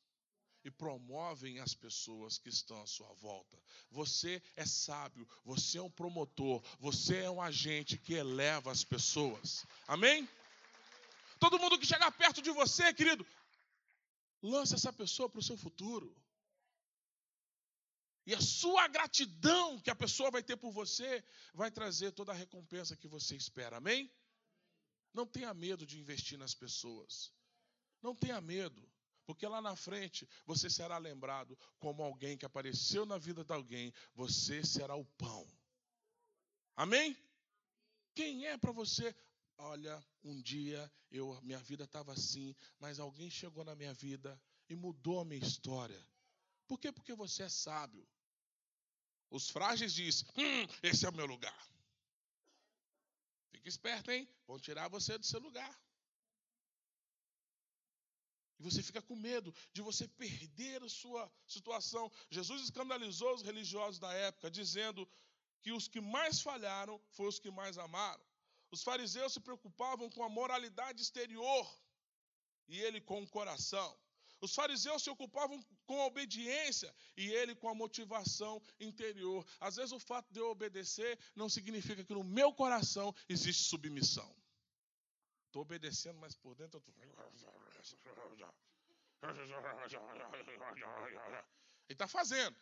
e promovem as pessoas que estão à sua volta. Você é sábio, você é um promotor, você é um agente que eleva as pessoas. Amém? Todo mundo que chegar perto de você, querido, lance essa pessoa para o seu futuro. E a sua gratidão que a pessoa vai ter por você vai trazer toda a recompensa que você espera. Amém? Não tenha medo de investir nas pessoas. Não tenha medo, porque lá na frente você será lembrado como alguém que apareceu na vida de alguém, você será o pão. Amém? Quem é para você? Olha, um dia eu, minha vida estava assim, mas alguém chegou na minha vida e mudou a minha história. Por quê? Porque você é sábio. Os frágeis dizem: hum, esse é o meu lugar. Fique esperto, hein? Vão tirar você do seu lugar. E você fica com medo de você perder a sua situação. Jesus escandalizou os religiosos da época, dizendo que os que mais falharam foram os que mais amaram. Os fariseus se preocupavam com a moralidade exterior e ele com o coração. Os fariseus se ocupavam com a obediência e ele com a motivação interior. Às vezes o fato de eu obedecer não significa que no meu coração existe submissão. Estou obedecendo, mas por dentro eu estou. Ele está fazendo.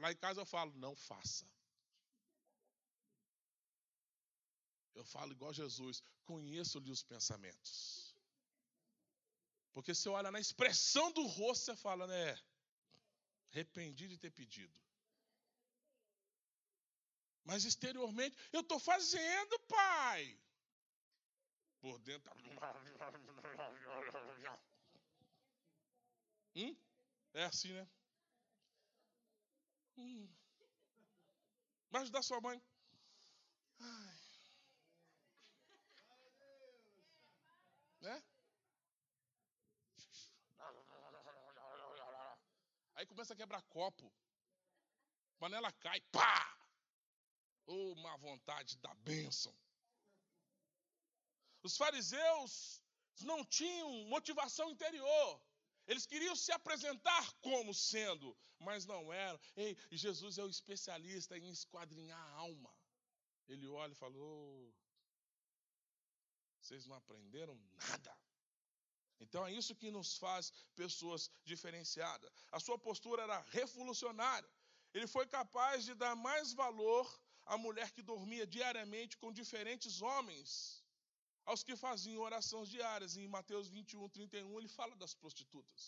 Lá em casa eu falo, não faça. Eu falo igual Jesus, conheço-lhe os pensamentos. Porque você olha na expressão do rosto, você fala, né? Arrependi de ter pedido. Mas exteriormente, eu estou fazendo, pai. Por dentro. Hum? É assim, né? Hum. Vai ajudar sua mãe. Ai. Né? Aí começa a quebrar copo. Panela cai, pá! Ô, oh, má vontade da bênção. Os fariseus não tinham motivação interior. Eles queriam se apresentar como sendo, mas não eram. Ei, Jesus é o especialista em esquadrinhar a alma. Ele olha e falou: vocês não aprenderam nada. Então é isso que nos faz pessoas diferenciadas. A sua postura era revolucionária. Ele foi capaz de dar mais valor à mulher que dormia diariamente com diferentes homens, aos que faziam orações diárias. Em Mateus 21, 31, ele fala das prostitutas.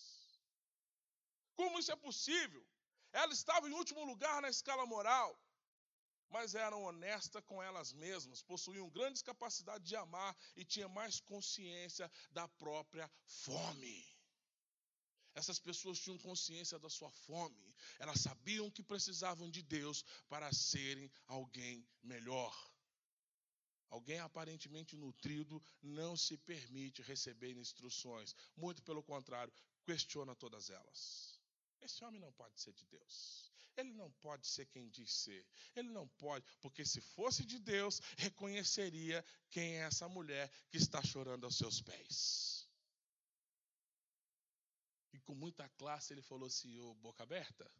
Como isso é possível? Ela estava em último lugar na escala moral mas eram honestas com elas mesmas, possuíam grandes capacidades de amar e tinham mais consciência da própria fome. Essas pessoas tinham consciência da sua fome, elas sabiam que precisavam de Deus para serem alguém melhor. Alguém aparentemente nutrido não se permite receber instruções, muito pelo contrário, questiona todas elas. Esse homem não pode ser de Deus. Ele não pode ser quem diz ser. Ele não pode, porque se fosse de Deus, reconheceria quem é essa mulher que está chorando aos seus pés. E com muita classe ele falou assim: Ô boca aberta,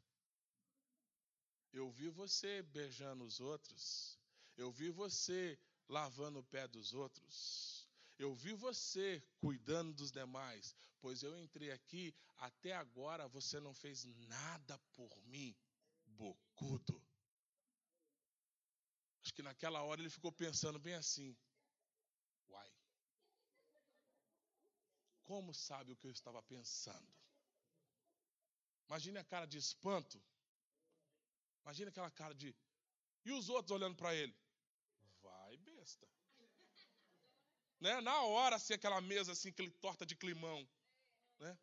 eu vi você beijando os outros, eu vi você lavando o pé dos outros. Eu vi você cuidando dos demais, pois eu entrei aqui, até agora você não fez nada por mim bocudo. Acho que naquela hora ele ficou pensando bem assim: Uai, como sabe o que eu estava pensando? Imagine a cara de espanto. Imagine aquela cara de. E os outros olhando para ele? Né? Na hora, assim, aquela mesa, assim, aquele torta de climão. Né?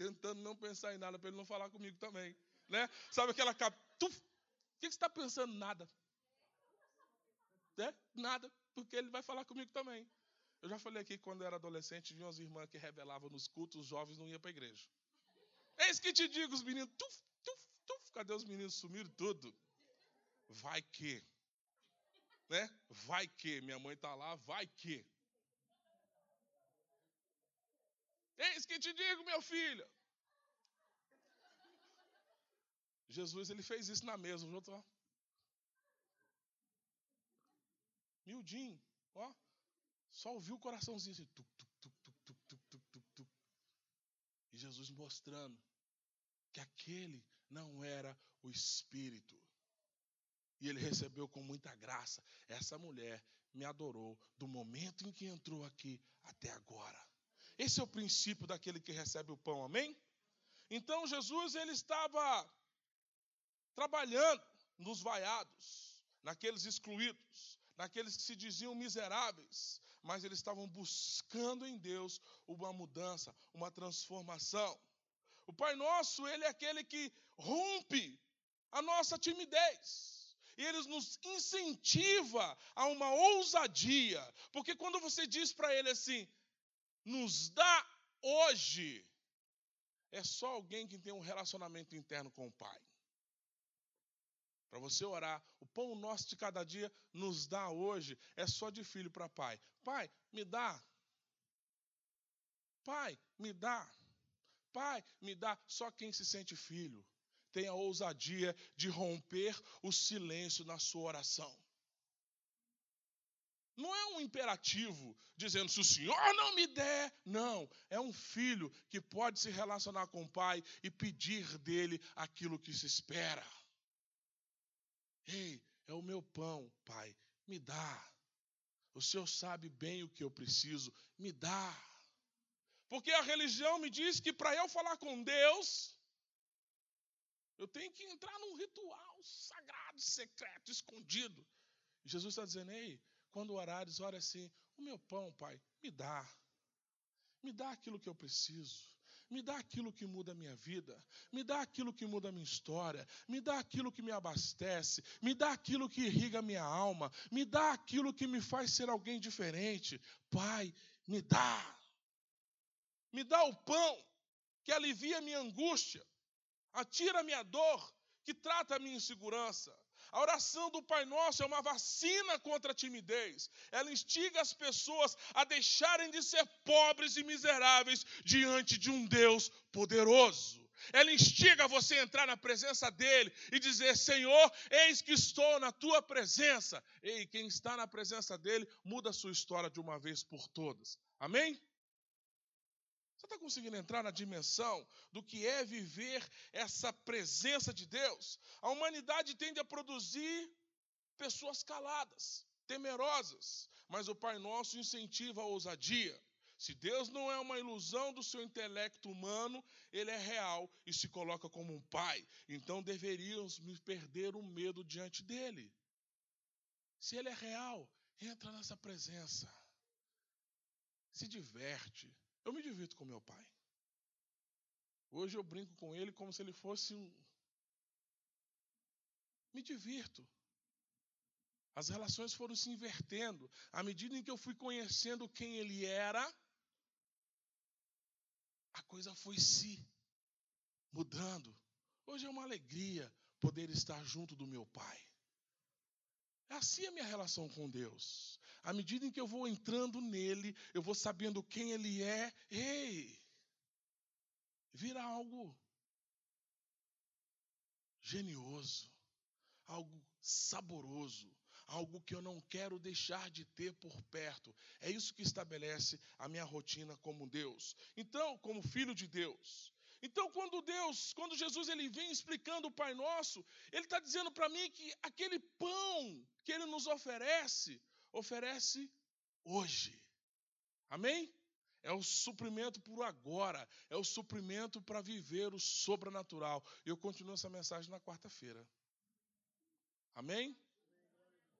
tentando não pensar em nada para ele não falar comigo também. Né? Sabe aquela capa? O que você está pensando? Nada. É? Nada, porque ele vai falar comigo também. Eu já falei aqui que quando eu era adolescente, vinha umas irmãs que revelavam nos cultos, os jovens não iam para a igreja. Eis que te digo, os meninos, tuf, tuf, tuf, cadê os meninos? Sumiram tudo. Vai que. Né? Vai que. Minha mãe está lá, vai que. Eis que te digo, meu filho. Jesus ele fez isso na mesa, os outros, ó. Miudinho, ó. Só ouviu o coraçãozinho assim, tuc, tuc, tuc, tuc, tuc, tuc, tuc, tuc. E Jesus mostrando que aquele não era o Espírito. E ele recebeu com muita graça. Essa mulher me adorou do momento em que entrou aqui até agora. Esse é o princípio daquele que recebe o pão, amém? Então Jesus ele estava trabalhando nos vaiados, naqueles excluídos, naqueles que se diziam miseráveis, mas eles estavam buscando em Deus uma mudança, uma transformação. O Pai Nosso, ele é aquele que rompe a nossa timidez. E ele nos incentiva a uma ousadia, porque quando você diz para ele assim: nos dá hoje é só alguém que tem um relacionamento interno com o Pai. Para você orar, o pão nosso de cada dia nos dá hoje é só de filho para pai. Pai, me dá. Pai, me dá. Pai, me dá. Só quem se sente filho tem a ousadia de romper o silêncio na sua oração. Não é um imperativo dizendo se o Senhor não me der. Não, é um filho que pode se relacionar com o pai e pedir dele aquilo que se espera. Ei, é o meu pão, pai, me dá. O Senhor sabe bem o que eu preciso, me dá. Porque a religião me diz que para eu falar com Deus, Eu tenho que entrar num ritual sagrado, secreto, escondido. E Jesus está dizendo: Ei, quando orares, ora assim: O meu pão, Pai, me dá. Me dá aquilo que eu preciso. Me dá aquilo que muda a minha vida. Me dá aquilo que muda a minha história. Me dá aquilo que me abastece. Me dá aquilo que irriga a minha alma. Me dá aquilo que me faz ser alguém diferente. Pai, me dá. Me dá o pão que alivia a minha angústia, atira a minha dor, que trata a minha insegurança. A oração do Pai Nosso é uma vacina contra a timidez. Ela instiga as pessoas a deixarem de ser pobres e miseráveis diante de um Deus poderoso. Ela instiga você a entrar na presença dele e dizer: Senhor, eis que estou na tua presença. Ei, quem está na presença dele muda a sua história de uma vez por todas. Amém? Está conseguindo entrar na dimensão do que é viver essa presença de Deus? A humanidade tende a produzir pessoas caladas, temerosas, mas o Pai Nosso incentiva a ousadia. Se Deus não é uma ilusão do seu intelecto humano, ele é real e se coloca como um pai. Então deveríamos me perder o medo diante dele. Se ele é real, entra nessa presença. Se diverte, eu me divirto com meu pai. Hoje eu brinco com ele como se ele fosse um. Me divirto. As relações foram se invertendo. À medida em que eu fui conhecendo quem ele era, a coisa foi se mudando. Hoje é uma alegria poder estar junto do meu pai. É assim a minha relação com Deus. À medida em que eu vou entrando nele, eu vou sabendo quem ele é, ei, vira algo genioso, algo saboroso, algo que eu não quero deixar de ter por perto. É isso que estabelece a minha rotina como Deus. Então, como filho de Deus, então, quando Deus, quando Jesus ele vem explicando o Pai Nosso, ele está dizendo para mim que aquele pão que ele nos oferece, oferece hoje. Amém? É o suprimento por agora, é o suprimento para viver o sobrenatural. Eu continuo essa mensagem na quarta-feira. Amém?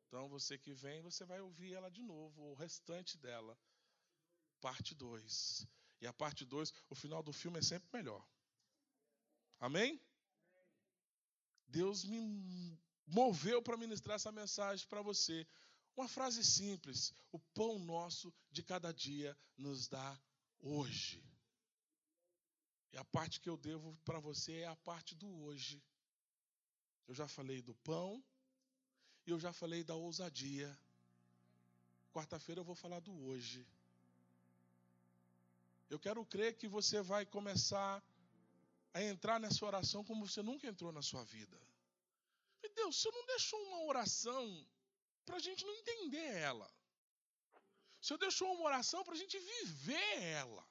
Então você que vem, você vai ouvir ela de novo, o restante dela. Parte 2. E a parte 2, o final do filme é sempre melhor. Amém? Deus me moveu para ministrar essa mensagem para você. Uma frase simples: o pão nosso de cada dia nos dá hoje. E a parte que eu devo para você é a parte do hoje. Eu já falei do pão e eu já falei da ousadia. Quarta-feira eu vou falar do hoje. Eu quero crer que você vai começar a entrar nessa oração como você nunca entrou na sua vida. E Deus, você não deixou uma oração para a gente não entender ela. O Senhor deixou uma oração para a gente viver ela.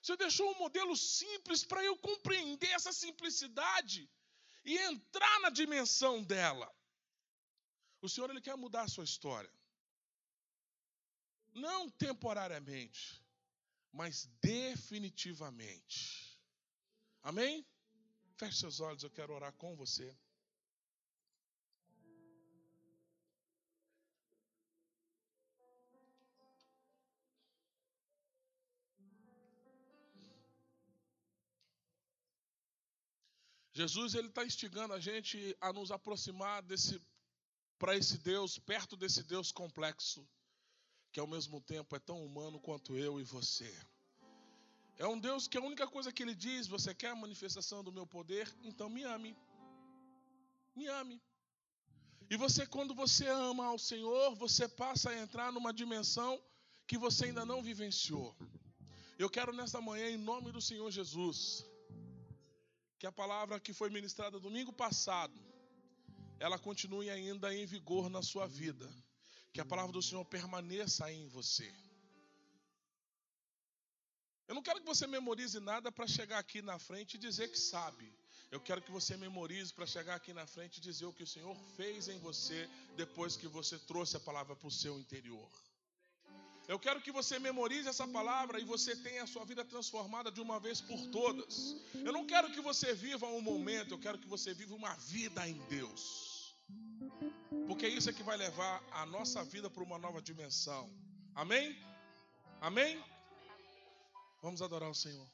O Senhor deixou um modelo simples para eu compreender essa simplicidade e entrar na dimensão dela. O Senhor ele quer mudar a sua história. Não temporariamente, mas definitivamente. Amém? Feche seus olhos, eu quero orar com você. Jesus ele está instigando a gente a nos aproximar desse para esse Deus, perto desse Deus complexo que ao mesmo tempo é tão humano quanto eu e você. É um Deus que a única coisa que ele diz, você quer a manifestação do meu poder? Então me ame. Me ame. E você, quando você ama ao Senhor, você passa a entrar numa dimensão que você ainda não vivenciou. Eu quero nesta manhã, em nome do Senhor Jesus, que a palavra que foi ministrada domingo passado, ela continue ainda em vigor na sua vida que a palavra do Senhor permaneça em você. Eu não quero que você memorize nada para chegar aqui na frente e dizer que sabe. Eu quero que você memorize para chegar aqui na frente e dizer o que o Senhor fez em você depois que você trouxe a palavra para o seu interior. Eu quero que você memorize essa palavra e você tenha a sua vida transformada de uma vez por todas. Eu não quero que você viva um momento, eu quero que você viva uma vida em Deus. Porque isso é que vai levar a nossa vida para uma nova dimensão. Amém? Amém? Vamos adorar o Senhor.